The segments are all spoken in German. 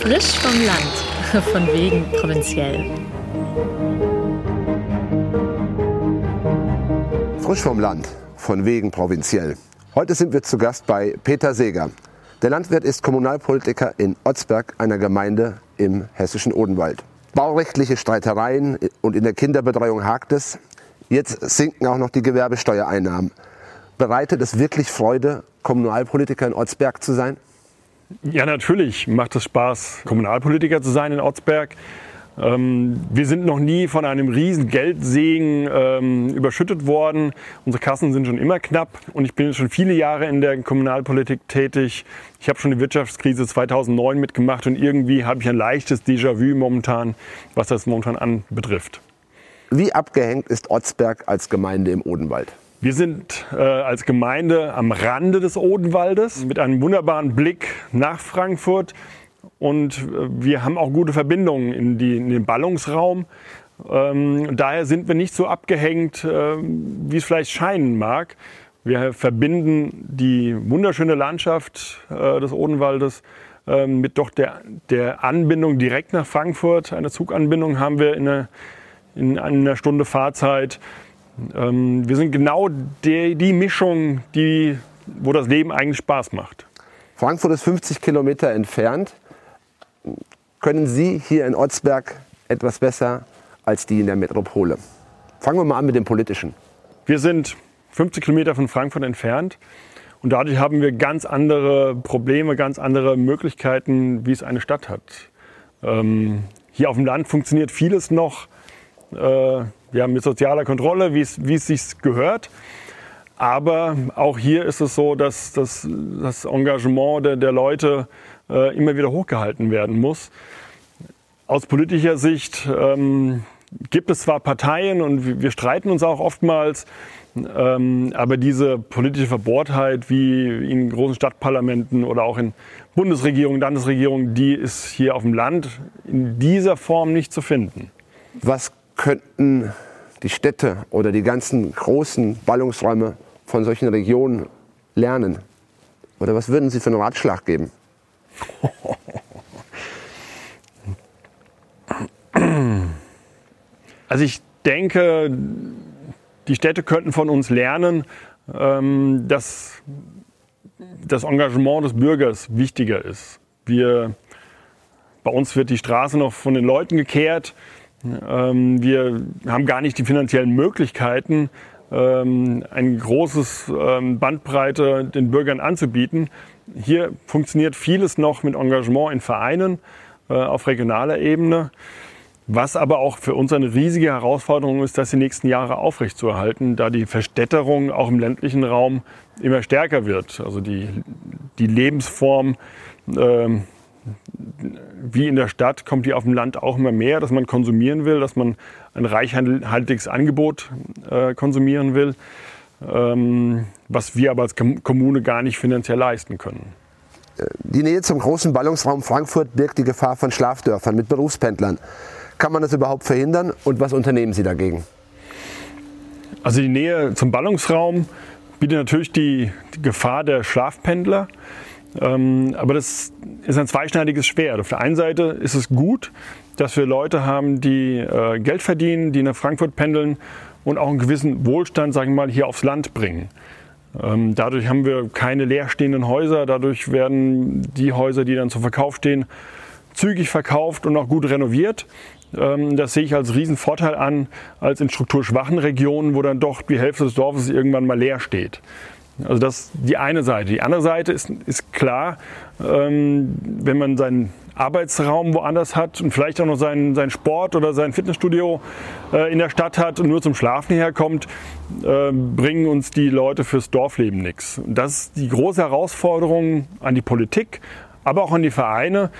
Frisch vom Land, von wegen provinziell. Frisch vom Land, von wegen provinziell. Heute sind wir zu Gast bei Peter Seeger. Der Landwirt ist Kommunalpolitiker in Otzberg, einer Gemeinde im hessischen Odenwald. Baurechtliche Streitereien und in der Kinderbetreuung hakt es. Jetzt sinken auch noch die Gewerbesteuereinnahmen. Bereitet es wirklich Freude, Kommunalpolitiker in Otzberg zu sein? Ja, natürlich macht es Spaß, Kommunalpolitiker zu sein in Ortsberg. Ähm, wir sind noch nie von einem riesen Geldsegen ähm, überschüttet worden. Unsere Kassen sind schon immer knapp und ich bin schon viele Jahre in der Kommunalpolitik tätig. Ich habe schon die Wirtschaftskrise 2009 mitgemacht und irgendwie habe ich ein leichtes Déjà-vu momentan, was das momentan anbetrifft. Wie abgehängt ist Otzberg als Gemeinde im Odenwald? Wir sind äh, als Gemeinde am Rande des Odenwaldes mit einem wunderbaren Blick nach Frankfurt und äh, wir haben auch gute Verbindungen in, die, in den Ballungsraum. Ähm, daher sind wir nicht so abgehängt, äh, wie es vielleicht scheinen mag. Wir verbinden die wunderschöne Landschaft äh, des Odenwaldes äh, mit doch der, der Anbindung direkt nach Frankfurt. Eine Zuganbindung haben wir in einer, in einer Stunde Fahrzeit. Ähm, wir sind genau die, die Mischung, die, wo das Leben eigentlich Spaß macht. Frankfurt ist 50 Kilometer entfernt. Können Sie hier in Otzberg etwas besser als die in der Metropole? Fangen wir mal an mit dem Politischen. Wir sind 50 Kilometer von Frankfurt entfernt und dadurch haben wir ganz andere Probleme, ganz andere Möglichkeiten, wie es eine Stadt hat. Ähm, hier auf dem Land funktioniert vieles noch. Äh, ja, mit sozialer Kontrolle, wie es, sich gehört. Aber auch hier ist es so, dass, dass das Engagement der, der Leute äh, immer wieder hochgehalten werden muss. Aus politischer Sicht ähm, gibt es zwar Parteien und wir streiten uns auch oftmals, ähm, aber diese politische Verbohrtheit wie in großen Stadtparlamenten oder auch in Bundesregierungen, Landesregierungen, die ist hier auf dem Land in dieser Form nicht zu finden. Was könnten die Städte oder die ganzen großen Ballungsräume von solchen Regionen lernen? Oder was würden Sie für einen Ratschlag geben? Also ich denke, die Städte könnten von uns lernen, ähm, dass das Engagement des Bürgers wichtiger ist. Wir, bei uns wird die Straße noch von den Leuten gekehrt. Ähm, wir haben gar nicht die finanziellen Möglichkeiten, ähm, ein großes ähm, Bandbreite den Bürgern anzubieten. Hier funktioniert vieles noch mit Engagement in Vereinen äh, auf regionaler Ebene. Was aber auch für uns eine riesige Herausforderung ist, das die nächsten Jahre aufrechtzuerhalten, da die Verstädterung auch im ländlichen Raum immer stärker wird. Also die, die Lebensform ähm, wie in der Stadt kommt die auf dem Land auch immer mehr, dass man konsumieren will, dass man ein reichhaltiges Angebot äh, konsumieren will, ähm, was wir aber als Kommune gar nicht finanziell leisten können. Die Nähe zum großen Ballungsraum Frankfurt birgt die Gefahr von Schlafdörfern mit Berufspendlern. Kann man das überhaupt verhindern und was unternehmen Sie dagegen? Also die Nähe zum Ballungsraum bietet natürlich die, die Gefahr der Schlafpendler. Ähm, aber das ist ein zweischneidiges Schwert. Auf der einen Seite ist es gut, dass wir Leute haben, die äh, Geld verdienen, die nach Frankfurt pendeln und auch einen gewissen Wohlstand, sagen wir mal, hier aufs Land bringen. Ähm, dadurch haben wir keine leerstehenden Häuser. Dadurch werden die Häuser, die dann zum Verkauf stehen, zügig verkauft und auch gut renoviert. Ähm, das sehe ich als Riesenvorteil an, als in strukturschwachen Regionen, wo dann doch die Hälfte des Dorfes irgendwann mal leer steht. Also das ist die eine Seite. Die andere Seite ist, ist klar, ähm, wenn man seinen Arbeitsraum woanders hat und vielleicht auch noch seinen, seinen Sport oder sein Fitnessstudio äh, in der Stadt hat und nur zum Schlafen herkommt, äh, bringen uns die Leute fürs Dorfleben nichts. Das ist die große Herausforderung an die Politik, aber auch an die Vereine,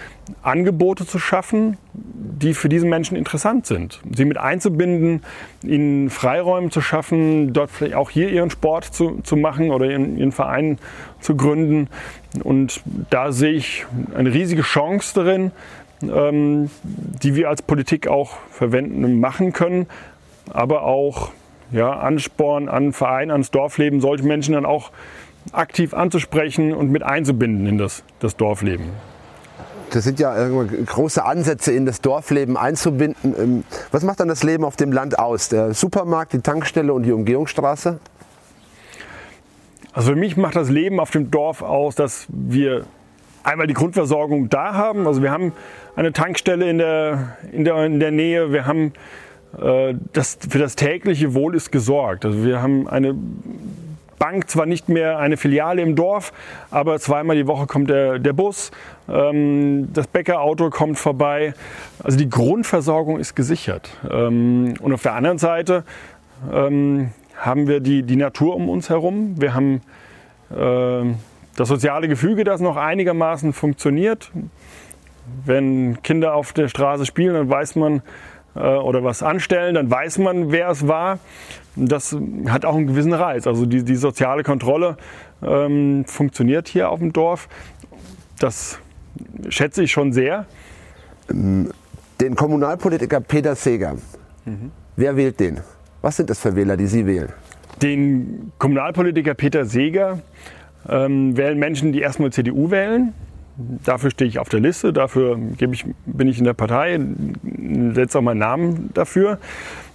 Angebote zu schaffen, die für diese Menschen interessant sind. Sie mit einzubinden, ihnen Freiräume zu schaffen, dort vielleicht auch hier ihren Sport zu, zu machen oder ihren, ihren Verein zu gründen. Und da sehe ich eine riesige Chance darin, ähm, die wir als Politik auch verwenden und machen können, aber auch ja, Ansporn an Verein, ans Dorfleben, solche Menschen dann auch aktiv anzusprechen und mit einzubinden in das, das Dorfleben. Das sind ja große Ansätze, in das Dorfleben einzubinden. Ähm, was macht dann das Leben auf dem Land aus? Der Supermarkt, die Tankstelle und die Umgehungsstraße? Also für mich macht das Leben auf dem Dorf aus, dass wir einmal die Grundversorgung da haben. Also wir haben eine Tankstelle in der, in der, in der Nähe. Wir haben äh, das, für das tägliche Wohl ist gesorgt. Also wir haben eine Bank, zwar nicht mehr eine Filiale im Dorf, aber zweimal die Woche kommt der, der Bus, ähm, das Bäckerauto kommt vorbei. Also die Grundversorgung ist gesichert. Ähm, und auf der anderen Seite ähm, haben wir die, die Natur um uns herum. Wir haben äh, das soziale Gefüge, das noch einigermaßen funktioniert. Wenn Kinder auf der Straße spielen, dann weiß man, äh, oder was anstellen, dann weiß man, wer es war. Das hat auch einen gewissen Reiz. Also die, die soziale Kontrolle ähm, funktioniert hier auf dem Dorf. Das schätze ich schon sehr. Den Kommunalpolitiker Peter Seeger, mhm. wer wählt den? Was sind das für Wähler, die Sie wählen? Den Kommunalpolitiker Peter Seeger ähm, wählen Menschen, die erstmal CDU wählen. Dafür stehe ich auf der Liste, dafür ich, bin ich in der Partei, setze auch meinen Namen dafür.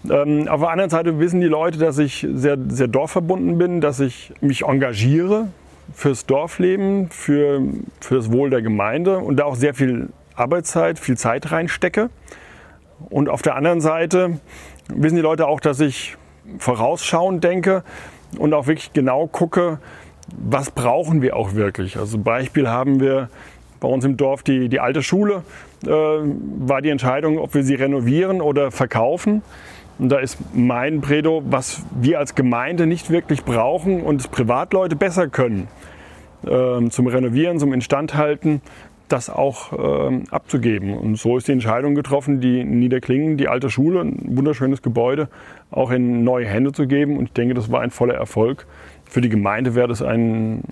Ähm, auf der anderen Seite wissen die Leute, dass ich sehr, sehr dorfverbunden bin, dass ich mich engagiere fürs Dorfleben, für, für das Wohl der Gemeinde und da auch sehr viel Arbeitszeit, viel Zeit reinstecke. Und auf der anderen Seite wissen die Leute auch, dass ich vorausschauend denke und auch wirklich genau gucke, was brauchen wir auch wirklich. Also Beispiel haben wir bei uns im Dorf die, die alte Schule, äh, war die Entscheidung, ob wir sie renovieren oder verkaufen. Und da ist mein Credo, was wir als Gemeinde nicht wirklich brauchen und Privatleute besser können, äh, zum Renovieren, zum Instandhalten, das auch äh, abzugeben. Und so ist die Entscheidung getroffen, die Niederklingen, die alte Schule, ein wunderschönes Gebäude, auch in neue Hände zu geben. Und ich denke, das war ein voller Erfolg. Für die Gemeinde wäre das ein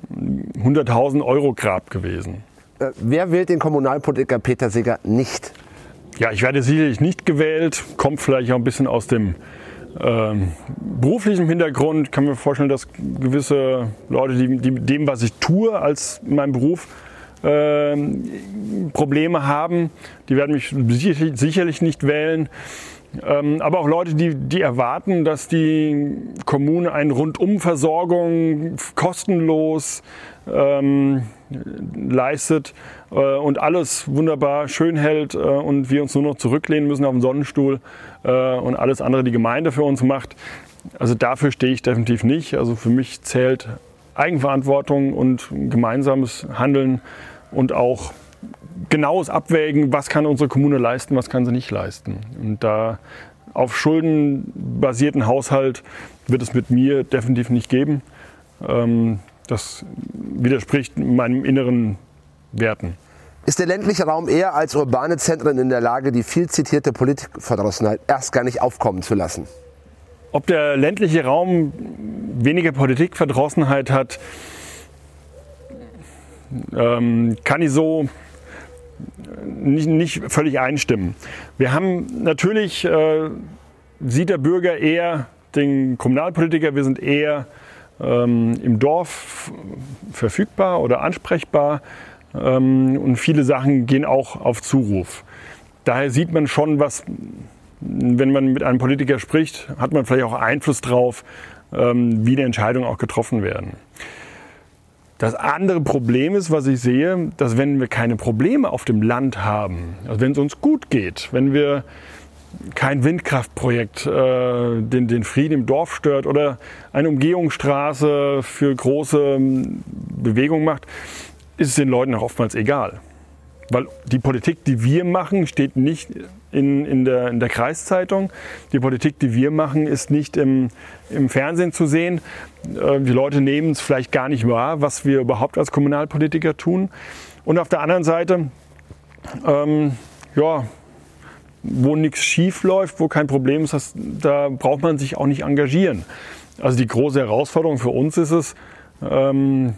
100.000 Euro Grab gewesen. Äh, wer wählt den Kommunalpolitiker Peter Seeger nicht? Ja, ich werde sicherlich nicht gewählt, kommt vielleicht auch ein bisschen aus dem ähm, beruflichen Hintergrund. Ich kann mir vorstellen, dass gewisse Leute, die, die dem, was ich tue, als mein Beruf äh, Probleme haben, die werden mich sicherlich nicht wählen. Ähm, aber auch Leute, die, die erwarten, dass die Kommune eine Rundumversorgung kostenlos ähm, leistet und alles wunderbar schön hält äh, und wir uns nur noch zurücklehnen müssen auf den Sonnenstuhl äh, und alles andere die Gemeinde für uns macht. Also dafür stehe ich definitiv nicht. Also für mich zählt Eigenverantwortung und gemeinsames Handeln und auch genaues Abwägen, was kann unsere Kommune leisten, was kann sie nicht leisten. Und da auf Schulden basierten Haushalt wird es mit mir definitiv nicht geben. Ähm, das widerspricht meinen inneren Werten. Ist der ländliche Raum eher als urbane Zentren in der Lage, die viel zitierte Politikverdrossenheit erst gar nicht aufkommen zu lassen? Ob der ländliche Raum weniger Politikverdrossenheit hat, ähm, kann ich so nicht, nicht völlig einstimmen. Wir haben natürlich, äh, sieht der Bürger eher den Kommunalpolitiker, wir sind eher ähm, im Dorf verfügbar oder ansprechbar und viele Sachen gehen auch auf Zuruf. Daher sieht man schon, was, wenn man mit einem Politiker spricht, hat man vielleicht auch Einfluss darauf, ähm, wie die Entscheidungen auch getroffen werden. Das andere Problem ist, was ich sehe, dass wenn wir keine Probleme auf dem Land haben, also wenn es uns gut geht, wenn wir kein Windkraftprojekt äh, den, den Frieden im Dorf stört oder eine Umgehungsstraße für große ähm, Bewegungen macht, ist es den Leuten auch oftmals egal. Weil die Politik, die wir machen, steht nicht in, in, der, in der Kreiszeitung. Die Politik, die wir machen, ist nicht im, im Fernsehen zu sehen. Äh, die Leute nehmen es vielleicht gar nicht wahr, was wir überhaupt als Kommunalpolitiker tun. Und auf der anderen Seite, ähm, ja, wo nichts schief läuft, wo kein Problem ist, das, da braucht man sich auch nicht engagieren. Also die große Herausforderung für uns ist es, ähm,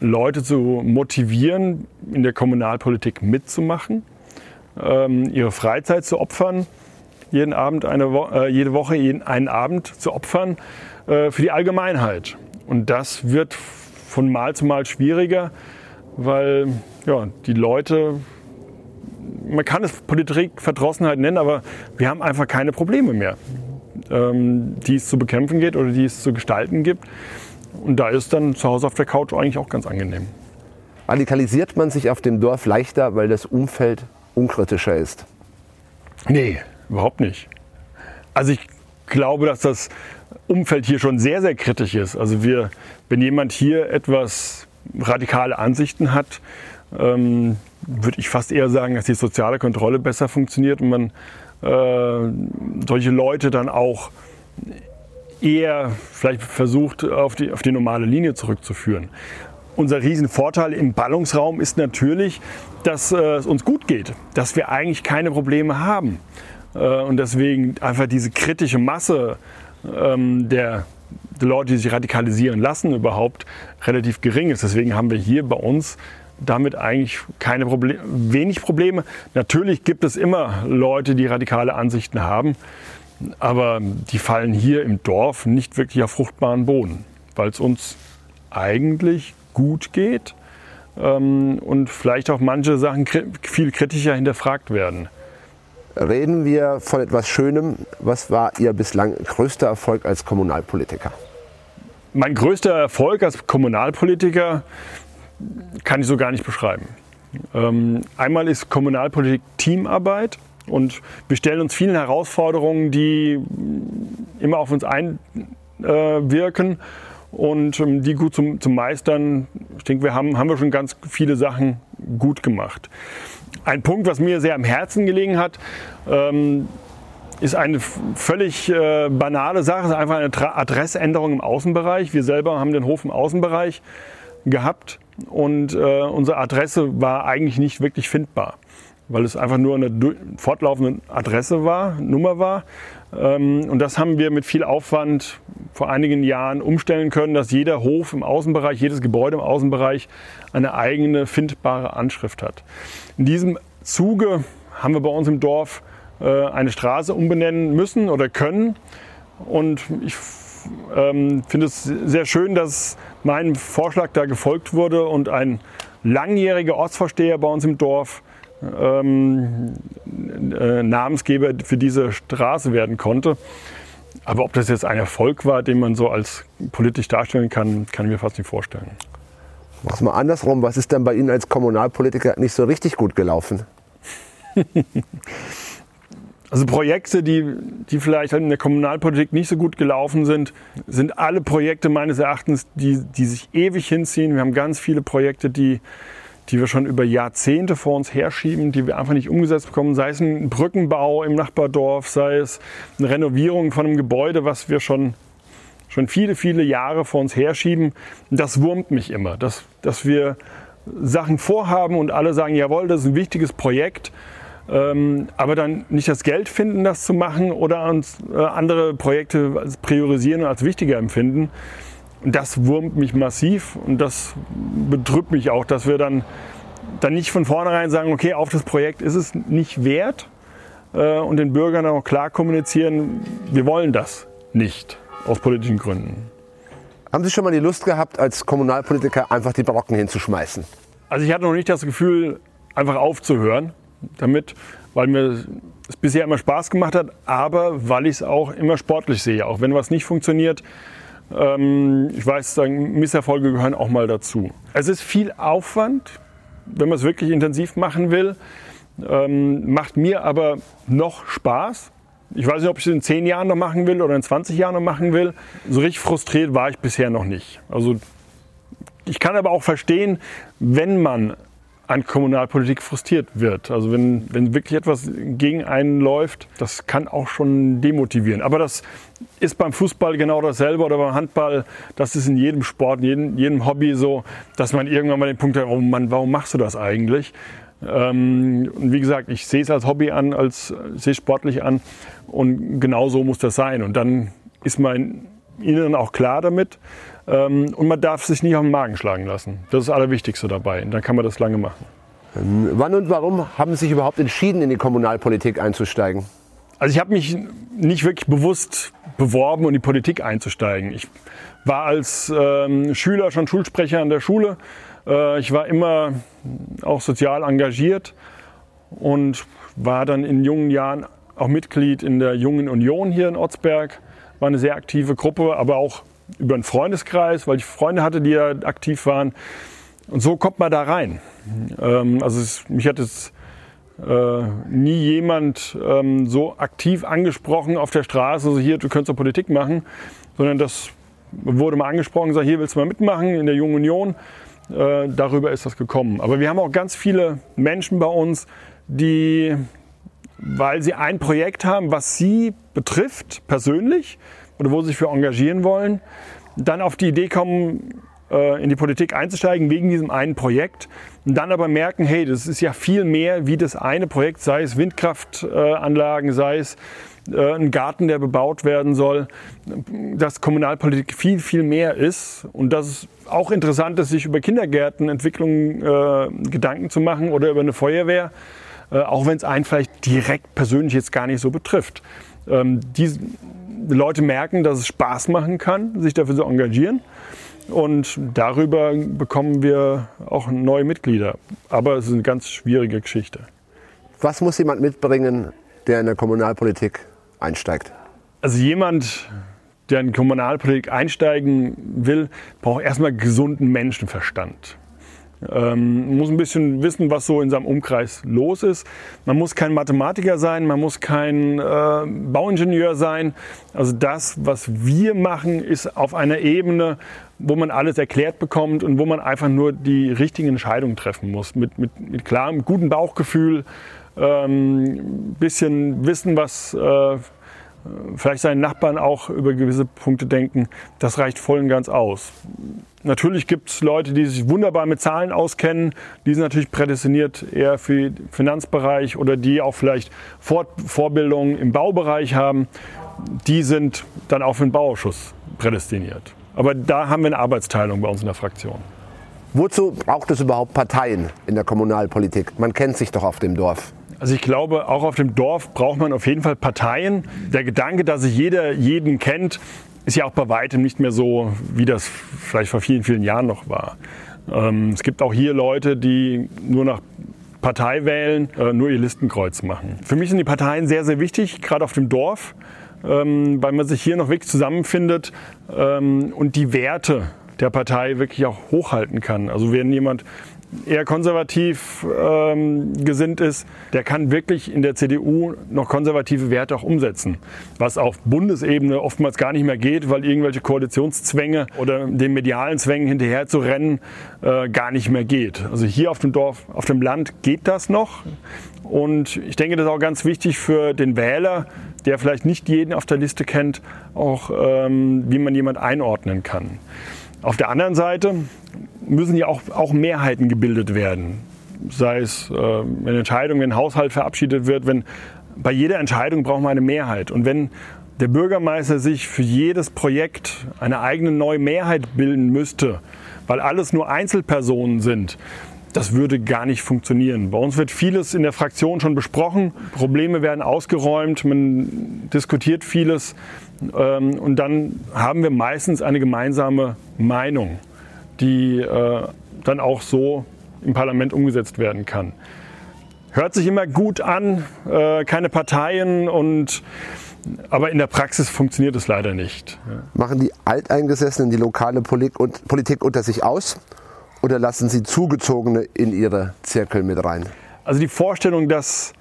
Leute zu motivieren, in der Kommunalpolitik mitzumachen, ähm, ihre Freizeit zu opfern, jeden Abend eine Wo äh, jede Woche jeden, einen Abend zu opfern äh, für die Allgemeinheit. Und das wird von Mal zu Mal schwieriger, weil ja, die Leute, man kann es Politikverdrossenheit nennen, aber wir haben einfach keine Probleme mehr, ähm, die es zu bekämpfen geht oder die es zu gestalten gibt. Und da ist dann zu Hause auf der Couch eigentlich auch ganz angenehm. Radikalisiert man sich auf dem Dorf leichter, weil das Umfeld unkritischer ist? Nee, überhaupt nicht. Also ich glaube, dass das Umfeld hier schon sehr, sehr kritisch ist. Also wir, wenn jemand hier etwas radikale Ansichten hat, ähm, würde ich fast eher sagen, dass die soziale Kontrolle besser funktioniert und man äh, solche Leute dann auch eher vielleicht versucht, auf die, auf die normale Linie zurückzuführen. Unser Riesenvorteil im Ballungsraum ist natürlich, dass äh, es uns gut geht, dass wir eigentlich keine Probleme haben. Äh, und deswegen einfach diese kritische Masse ähm, der, Leute, die sich radikalisieren lassen, überhaupt relativ gering ist. Deswegen haben wir hier bei uns damit eigentlich keine Probleme, wenig Probleme. Natürlich gibt es immer Leute, die radikale Ansichten haben, aber die fallen hier im Dorf nicht wirklich auf fruchtbaren Boden, weil es uns eigentlich gut geht ähm, und vielleicht auch manche Sachen viel kritischer hinterfragt werden. Reden wir von etwas Schönem. Was war Ihr bislang größter Erfolg als Kommunalpolitiker? Mein größter Erfolg als Kommunalpolitiker kann ich so gar nicht beschreiben. Ähm, einmal ist Kommunalpolitik Teamarbeit und wir stellen uns vielen Herausforderungen, die immer auf uns einwirken und ähm, die gut zum, zum Meistern. Ich denke, wir haben, haben wir schon ganz viele Sachen gut gemacht. Ein Punkt, was mir sehr am Herzen gelegen hat, ähm, ist eine völlig äh, banale Sache, ist einfach eine Tra Adressänderung im Außenbereich. Wir selber haben den Hof im Außenbereich gehabt und äh, unsere Adresse war eigentlich nicht wirklich findbar, weil es einfach nur eine fortlaufende Adresse war, Nummer war. Ähm, und das haben wir mit viel Aufwand vor einigen Jahren umstellen können, dass jeder Hof im Außenbereich, jedes Gebäude im Außenbereich eine eigene findbare Anschrift hat. In diesem Zuge haben wir bei uns im Dorf äh, eine Straße umbenennen müssen oder können. Und ich ähm, finde es sehr schön, dass meinem Vorschlag da gefolgt wurde und ein langjähriger Ortsvorsteher bei uns im Dorf ähm, äh, Namensgeber für diese Straße werden konnte. Aber ob das jetzt ein Erfolg war, den man so als politisch darstellen kann, kann ich mir fast nicht vorstellen. Mach's mal andersrum. Was ist denn bei Ihnen als Kommunalpolitiker nicht so richtig gut gelaufen? Also Projekte, die, die vielleicht in der Kommunalpolitik nicht so gut gelaufen sind, sind alle Projekte meines Erachtens, die, die sich ewig hinziehen. Wir haben ganz viele Projekte, die, die wir schon über Jahrzehnte vor uns herschieben, die wir einfach nicht umgesetzt bekommen. Sei es ein Brückenbau im Nachbardorf, sei es eine Renovierung von einem Gebäude, was wir schon, schon viele, viele Jahre vor uns herschieben. Das wurmt mich immer, dass, dass wir Sachen vorhaben und alle sagen, jawohl, das ist ein wichtiges Projekt ähm, aber dann nicht das Geld finden, das zu machen oder uns äh, andere Projekte priorisieren und als wichtiger empfinden. Und das wurmt mich massiv und das betrübt mich auch, dass wir dann, dann nicht von vornherein sagen, okay, auf das Projekt ist es nicht wert äh, und den Bürgern auch klar kommunizieren, wir wollen das nicht aus politischen Gründen. Haben Sie schon mal die Lust gehabt, als Kommunalpolitiker einfach die Barocken hinzuschmeißen? Also ich hatte noch nicht das Gefühl, einfach aufzuhören damit, weil mir es bisher immer Spaß gemacht hat, aber weil ich es auch immer sportlich sehe. Auch wenn was nicht funktioniert, ähm, ich weiß, Misserfolge gehören auch mal dazu. Es ist viel Aufwand, wenn man es wirklich intensiv machen will, ähm, macht mir aber noch Spaß. Ich weiß nicht, ob ich es in 10 Jahren noch machen will oder in 20 Jahren noch machen will. So richtig frustriert war ich bisher noch nicht. Also ich kann aber auch verstehen, wenn man an Kommunalpolitik frustriert wird. Also wenn, wenn wirklich etwas gegen einen läuft, das kann auch schon demotivieren. Aber das ist beim Fußball genau dasselbe oder beim Handball. Das ist in jedem Sport, in jedem, jedem Hobby so, dass man irgendwann mal den Punkt hat, oh Mann, warum machst du das eigentlich? Ähm, und wie gesagt, ich sehe es als Hobby an, als sehe sportlich an und genau so muss das sein. Und dann ist mein Inneren auch klar damit. Ähm, und man darf sich nicht auf den Magen schlagen lassen. Das ist das Allerwichtigste dabei. Und dann kann man das lange machen. Ähm, wann und warum haben Sie sich überhaupt entschieden, in die Kommunalpolitik einzusteigen? Also ich habe mich nicht wirklich bewusst beworben, in die Politik einzusteigen. Ich war als ähm, Schüler schon Schulsprecher an der Schule. Äh, ich war immer auch sozial engagiert und war dann in jungen Jahren auch Mitglied in der Jungen Union hier in Ortsberg. War eine sehr aktive Gruppe, aber auch über einen Freundeskreis, weil ich Freunde hatte, die da aktiv waren. Und so kommt man da rein. Ähm, also es, mich hat es äh, nie jemand ähm, so aktiv angesprochen auf der Straße, also hier, du könntest doch Politik machen, sondern das wurde mal angesprochen, gesagt, hier willst du mal mitmachen in der Jungen Union. Äh, darüber ist das gekommen. Aber wir haben auch ganz viele Menschen bei uns, die, weil sie ein Projekt haben, was sie betrifft, persönlich, oder wo sie sich für engagieren wollen, dann auf die Idee kommen, äh, in die Politik einzusteigen wegen diesem einen Projekt und dann aber merken, hey, das ist ja viel mehr wie das eine Projekt, sei es Windkraftanlagen, sei es äh, ein Garten, der bebaut werden soll, dass Kommunalpolitik viel, viel mehr ist und dass es auch interessant ist, sich über Kindergärtenentwicklung äh, Gedanken zu machen oder über eine Feuerwehr, äh, auch wenn es einen vielleicht direkt persönlich jetzt gar nicht so betrifft. Ähm, die Leute merken, dass es Spaß machen kann, sich dafür zu engagieren. Und darüber bekommen wir auch neue Mitglieder. Aber es ist eine ganz schwierige Geschichte. Was muss jemand mitbringen, der in der Kommunalpolitik einsteigt? Also jemand, der in Kommunalpolitik einsteigen will, braucht erstmal gesunden Menschenverstand. Ähm, muss ein bisschen wissen, was so in seinem Umkreis los ist. Man muss kein Mathematiker sein, man muss kein äh, Bauingenieur sein. Also das, was wir machen, ist auf einer Ebene, wo man alles erklärt bekommt und wo man einfach nur die richtigen Entscheidungen treffen muss. Mit, mit, mit klarem, gutem Bauchgefühl, ähm, bisschen wissen, was äh, vielleicht seinen Nachbarn auch über gewisse Punkte denken, das reicht voll und ganz aus. Natürlich gibt es Leute, die sich wunderbar mit Zahlen auskennen, die sind natürlich prädestiniert eher für den Finanzbereich oder die auch vielleicht Fort Vorbildungen im Baubereich haben. Die sind dann auch für den Bauausschuss prädestiniert. Aber da haben wir eine Arbeitsteilung bei uns in der Fraktion. Wozu braucht es überhaupt Parteien in der Kommunalpolitik? Man kennt sich doch auf dem Dorf. Also ich glaube, auch auf dem Dorf braucht man auf jeden Fall Parteien. Der Gedanke, dass sich jeder jeden kennt, ist ja auch bei weitem nicht mehr so, wie das vielleicht vor vielen, vielen Jahren noch war. Ähm, es gibt auch hier Leute, die nur nach Partei wählen, äh, nur ihr Listenkreuz machen. Für mich sind die Parteien sehr, sehr wichtig, gerade auf dem Dorf, ähm, weil man sich hier noch wirklich zusammenfindet ähm, und die Werte der Partei wirklich auch hochhalten kann. Also wenn jemand eher konservativ ähm, gesinnt ist, der kann wirklich in der CDU noch konservative Werte auch umsetzen. Was auf Bundesebene oftmals gar nicht mehr geht, weil irgendwelche Koalitionszwänge oder den medialen Zwängen hinterher zu rennen äh, gar nicht mehr geht. Also hier auf dem Dorf, auf dem Land geht das noch. Und ich denke, das ist auch ganz wichtig für den Wähler, der vielleicht nicht jeden auf der Liste kennt, auch ähm, wie man jemand einordnen kann. Auf der anderen Seite müssen ja auch, auch Mehrheiten gebildet werden. Sei es, äh, wenn Entscheidung, wenn ein Haushalt verabschiedet wird, wenn bei jeder Entscheidung braucht man eine Mehrheit. Und wenn der Bürgermeister sich für jedes Projekt eine eigene neue Mehrheit bilden müsste, weil alles nur Einzelpersonen sind, das würde gar nicht funktionieren. Bei uns wird vieles in der Fraktion schon besprochen, Probleme werden ausgeräumt, man diskutiert vieles ähm, und dann haben wir meistens eine gemeinsame Meinung, die äh, dann auch so im Parlament umgesetzt werden kann. Hört sich immer gut an, äh, keine Parteien und aber in der Praxis funktioniert es leider nicht. Machen die Alteingesessenen die lokale Politik unter sich aus oder lassen sie Zugezogene in ihre Zirkel mit rein? Also die Vorstellung, dass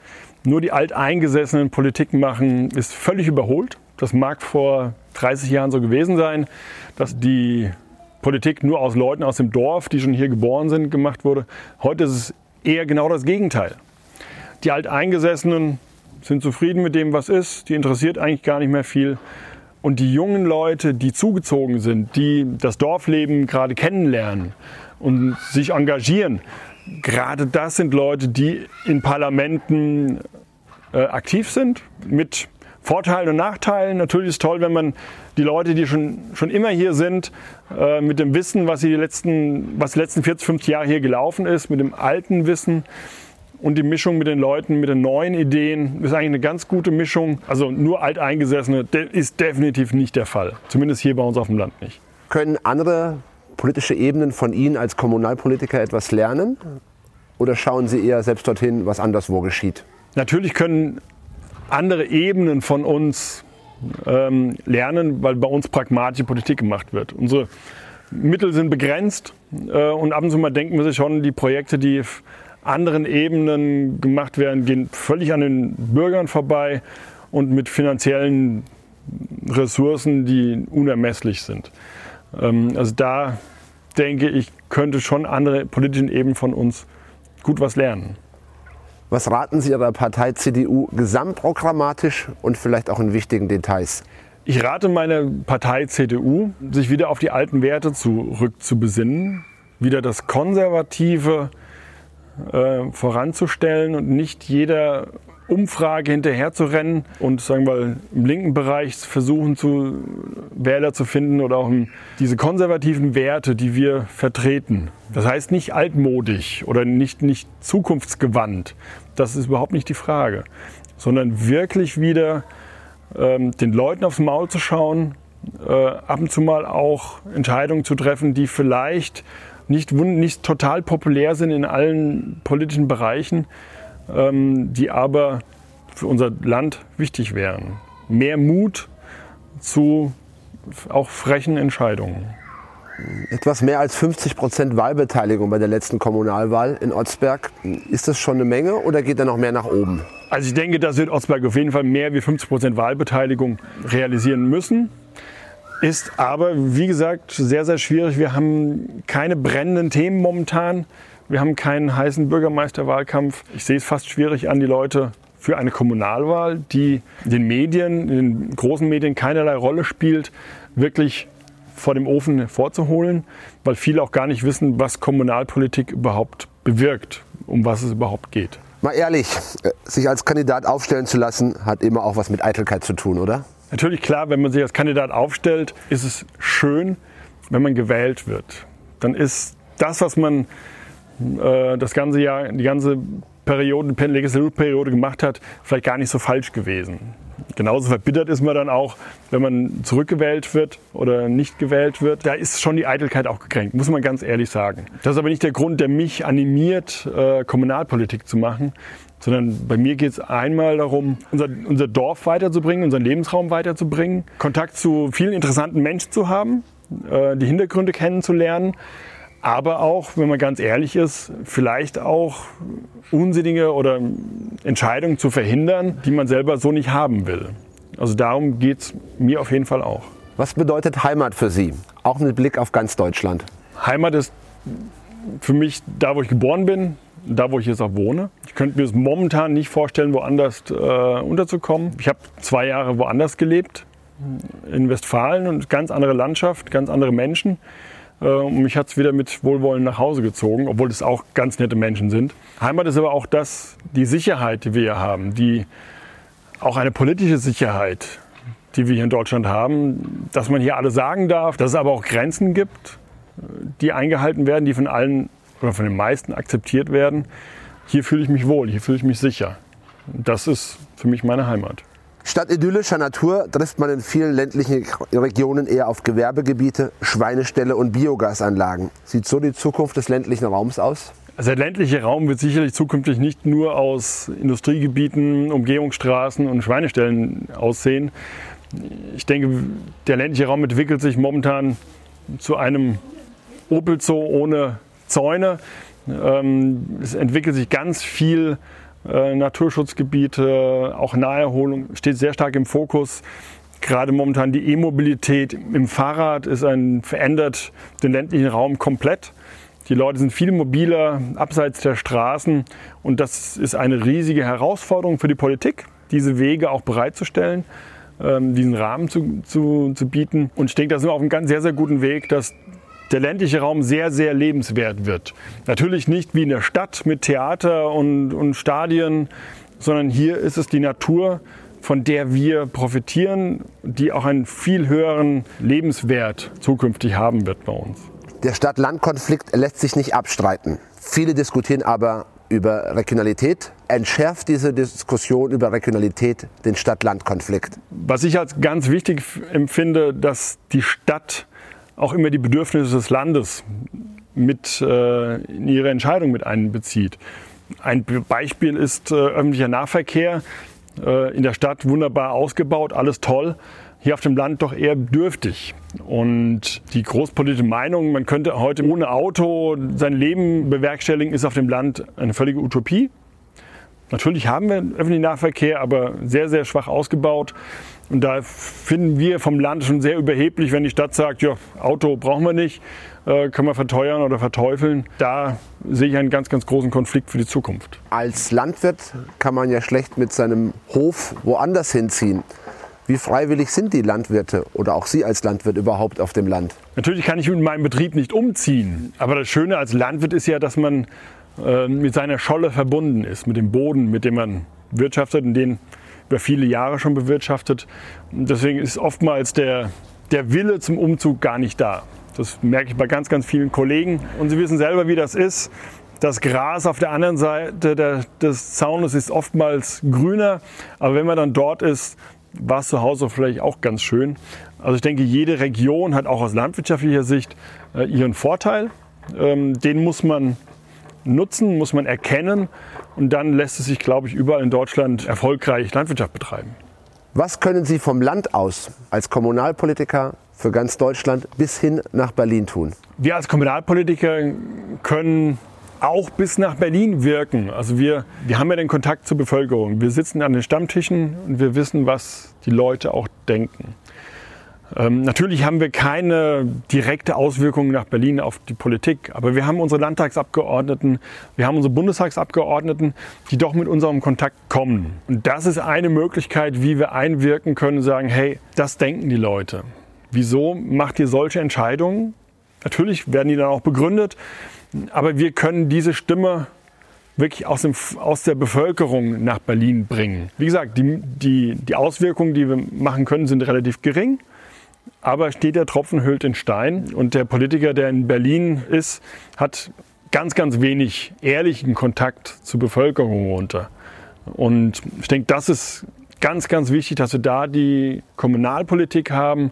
nur die Alteingesessenen Politik machen, ist völlig überholt. Das mag vor 30 Jahren so gewesen sein, dass die Politik nur aus Leuten aus dem Dorf, die schon hier geboren sind, gemacht wurde. Heute ist es eher genau das Gegenteil. Die Alteingesessenen sind zufrieden mit dem, was ist. Die interessiert eigentlich gar nicht mehr viel. Und die jungen Leute, die zugezogen sind, die das Dorfleben gerade kennenlernen und sich engagieren, gerade das sind Leute, die in Parlamenten äh, aktiv sind mit Vorteilen und Nachteilen. Natürlich ist es toll, wenn man die Leute, die schon, schon immer hier sind, äh, mit dem Wissen, was, die letzten, was die letzten 40, 50 Jahre hier gelaufen ist, mit dem alten Wissen und die Mischung mit den Leuten, mit den neuen Ideen ist eigentlich eine ganz gute Mischung. Also nur Alteingesessene ist definitiv nicht der Fall. Zumindest hier bei uns auf dem Land nicht. Können andere politische Ebenen von Ihnen als Kommunalpolitiker etwas lernen? Oder schauen Sie eher selbst dorthin, was anderswo geschieht? Natürlich können andere Ebenen von uns ähm, lernen, weil bei uns pragmatische Politik gemacht wird. Unsere Mittel sind begrenzt äh, und ab und zu mal denken wir sich schon, die Projekte, die auf anderen Ebenen gemacht werden, gehen völlig an den Bürgern vorbei und mit finanziellen Ressourcen, die unermesslich sind. Ähm, also da denke ich, könnte schon andere politischen Ebenen von uns gut was lernen. Was raten Sie Ihrer Partei CDU gesamtprogrammatisch und vielleicht auch in wichtigen Details? Ich rate meiner Partei CDU, sich wieder auf die alten Werte zurückzubesinnen, wieder das Konservative äh, voranzustellen und nicht jeder Umfrage hinterherzurennen und sagen wir im linken Bereich versuchen zu Wähler zu finden oder auch diese konservativen Werte, die wir vertreten. Das heißt nicht altmodisch oder nicht, nicht zukunftsgewandt. Das ist überhaupt nicht die Frage. Sondern wirklich wieder ähm, den Leuten aufs Maul zu schauen, äh, ab und zu mal auch Entscheidungen zu treffen, die vielleicht nicht, nicht total populär sind in allen politischen Bereichen, ähm, die aber für unser Land wichtig wären. Mehr Mut zu auch frechen Entscheidungen. Etwas mehr als 50 Prozent Wahlbeteiligung bei der letzten Kommunalwahl in Otzberg. Ist das schon eine Menge oder geht da noch mehr nach oben? Also ich denke, dass wird Otzberg auf jeden Fall mehr wie 50 Prozent Wahlbeteiligung realisieren müssen. Ist aber, wie gesagt, sehr, sehr schwierig. Wir haben keine brennenden Themen momentan. Wir haben keinen heißen Bürgermeisterwahlkampf. Ich sehe es fast schwierig an, die Leute für eine Kommunalwahl, die den Medien, den großen Medien keinerlei Rolle spielt, wirklich vor dem Ofen vorzuholen, weil viele auch gar nicht wissen, was Kommunalpolitik überhaupt bewirkt, um was es überhaupt geht. Mal ehrlich, äh, sich als Kandidat aufstellen zu lassen, hat immer auch was mit Eitelkeit zu tun, oder? Natürlich klar, wenn man sich als Kandidat aufstellt, ist es schön, wenn man gewählt wird. Dann ist das, was man äh, das ganze Jahr, die ganze Periode, Legislaturperiode gemacht hat, vielleicht gar nicht so falsch gewesen. Genauso verbittert ist man dann auch, wenn man zurückgewählt wird oder nicht gewählt wird. Da ist schon die Eitelkeit auch gekränkt, muss man ganz ehrlich sagen. Das ist aber nicht der Grund, der mich animiert, äh, Kommunalpolitik zu machen, sondern bei mir geht es einmal darum, unser, unser Dorf weiterzubringen, unseren Lebensraum weiterzubringen, Kontakt zu vielen interessanten Menschen zu haben, äh, die Hintergründe kennenzulernen aber auch, wenn man ganz ehrlich ist, vielleicht auch unsinnige oder Entscheidungen zu verhindern, die man selber so nicht haben will. Also darum geht es mir auf jeden Fall auch. Was bedeutet Heimat für Sie? Auch mit Blick auf ganz Deutschland. Heimat ist für mich da, wo ich geboren bin, da, wo ich jetzt auch wohne. Ich könnte mir es momentan nicht vorstellen, woanders äh, unterzukommen. Ich habe zwei Jahre woanders gelebt, in Westfalen und ganz andere Landschaft, ganz andere Menschen. Äh, und mich hat es wieder mit Wohlwollen nach Hause gezogen, obwohl es auch ganz nette Menschen sind. Heimat ist aber auch das, die Sicherheit, die wir hier haben, die, auch eine politische Sicherheit, die wir hier in Deutschland haben, dass man hier alles sagen darf, dass es aber auch Grenzen gibt, die eingehalten werden, die von allen oder von den meisten akzeptiert werden. Hier fühle ich mich wohl, hier fühle ich mich sicher. Das ist für mich meine Heimat. Statt idyllischer Natur trifft man in vielen ländlichen Regionen eher auf Gewerbegebiete, Schweineställe und Biogasanlagen. Sieht so die Zukunft des ländlichen Raums aus? Also der ländliche Raum wird sicherlich zukünftig nicht nur aus Industriegebieten, Umgehungsstraßen und Schweineställen aussehen. Ich denke, der ländliche Raum entwickelt sich momentan zu einem Opel Zoo ohne Zäune. Ähm, es entwickelt sich ganz viel äh, Naturschutzgebiete, auch Naherholung steht sehr stark im Fokus. Gerade momentan die E-Mobilität im Fahrrad ist ein verändert den ländlichen Raum komplett. Die Leute sind viel mobiler abseits der Straßen und das ist eine riesige Herausforderung für die Politik, diese Wege auch bereitzustellen, ähm, diesen Rahmen zu, zu, zu bieten. Und ich denke, da sind wir auf einem ganz sehr, sehr guten Weg, dass der ländliche Raum sehr, sehr lebenswert wird. Natürlich nicht wie in der Stadt mit Theater und, und Stadien, sondern hier ist es die Natur, von der wir profitieren, die auch einen viel höheren Lebenswert zukünftig haben wird bei uns. Der Stadt-Land-Konflikt lässt sich nicht abstreiten. Viele diskutieren aber über Regionalität. Entschärft diese Diskussion über Regionalität den Stadt-Land-Konflikt? Was ich als ganz wichtig empfinde, dass die Stadt auch immer die Bedürfnisse des Landes mit äh, in ihre Entscheidung mit einbezieht. Ein Beispiel ist äh, öffentlicher Nahverkehr. Äh, in der Stadt wunderbar ausgebaut, alles toll. Hier auf dem Land doch eher dürftig. Und die großpolitische Meinung, man könnte heute ohne Auto sein Leben bewerkstelligen, ist auf dem Land eine völlige Utopie. Natürlich haben wir öffentlichen Nahverkehr, aber sehr, sehr schwach ausgebaut. Und da finden wir vom Land schon sehr überheblich, wenn die Stadt sagt, ja, Auto brauchen wir nicht, äh, können wir verteuern oder verteufeln. Da sehe ich einen ganz, ganz großen Konflikt für die Zukunft. Als Landwirt kann man ja schlecht mit seinem Hof woanders hinziehen. Wie freiwillig sind die Landwirte oder auch Sie als Landwirt überhaupt auf dem Land? Natürlich kann ich mit meinem Betrieb nicht umziehen. Aber das Schöne als Landwirt ist ja, dass man äh, mit seiner Scholle verbunden ist, mit dem Boden, mit dem man wirtschaftet und den über viele Jahre schon bewirtschaftet. deswegen ist oftmals der, der Wille zum Umzug gar nicht da. Das merke ich bei ganz, ganz vielen Kollegen. Und Sie wissen selber, wie das ist. Das Gras auf der anderen Seite der, des Zaunes ist oftmals grüner. Aber wenn man dann dort ist, war es zu Hause vielleicht auch ganz schön. Also ich denke, jede Region hat auch aus landwirtschaftlicher Sicht äh, ihren Vorteil. Ähm, den muss man nutzen, muss man erkennen und dann lässt es sich, glaube ich, überall in Deutschland erfolgreich Landwirtschaft betreiben. Was können Sie vom Land aus als Kommunalpolitiker für ganz Deutschland bis hin nach Berlin tun? Wir als Kommunalpolitiker können auch bis nach Berlin wirken. Also wir, wir haben ja den Kontakt zur Bevölkerung. Wir sitzen an den Stammtischen und wir wissen, was die Leute auch denken. Ähm, natürlich haben wir keine direkte Auswirkung nach Berlin auf die Politik, aber wir haben unsere Landtagsabgeordneten, wir haben unsere Bundestagsabgeordneten, die doch mit unserem Kontakt kommen. Und das ist eine Möglichkeit, wie wir einwirken können und sagen, hey, das denken die Leute. Wieso macht ihr solche Entscheidungen? Natürlich werden die dann auch begründet, aber wir können diese Stimme wirklich aus, dem, aus der Bevölkerung nach Berlin bringen. Wie gesagt, die, die, die Auswirkungen, die wir machen können, sind relativ gering. Aber steht der Tropfen hüllt den Stein. Und der Politiker, der in Berlin ist, hat ganz, ganz wenig ehrlichen Kontakt zur Bevölkerung runter. Und ich denke, das ist ganz, ganz wichtig, dass wir da die Kommunalpolitik haben,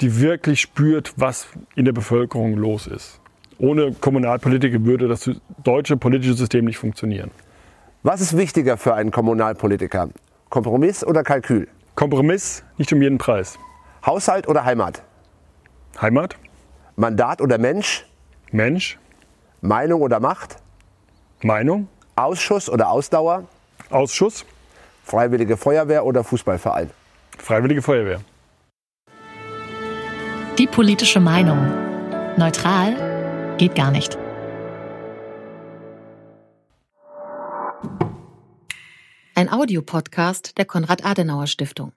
die wirklich spürt, was in der Bevölkerung los ist. Ohne Kommunalpolitiker würde das deutsche politische System nicht funktionieren. Was ist wichtiger für einen Kommunalpolitiker? Kompromiss oder Kalkül? Kompromiss, nicht um jeden Preis. Haushalt oder Heimat? Heimat. Mandat oder Mensch? Mensch. Meinung oder Macht? Meinung. Ausschuss oder Ausdauer? Ausschuss. Freiwillige Feuerwehr oder Fußballverein? Freiwillige Feuerwehr. Die politische Meinung. Neutral geht gar nicht. Ein Audiopodcast der Konrad-Adenauer-Stiftung.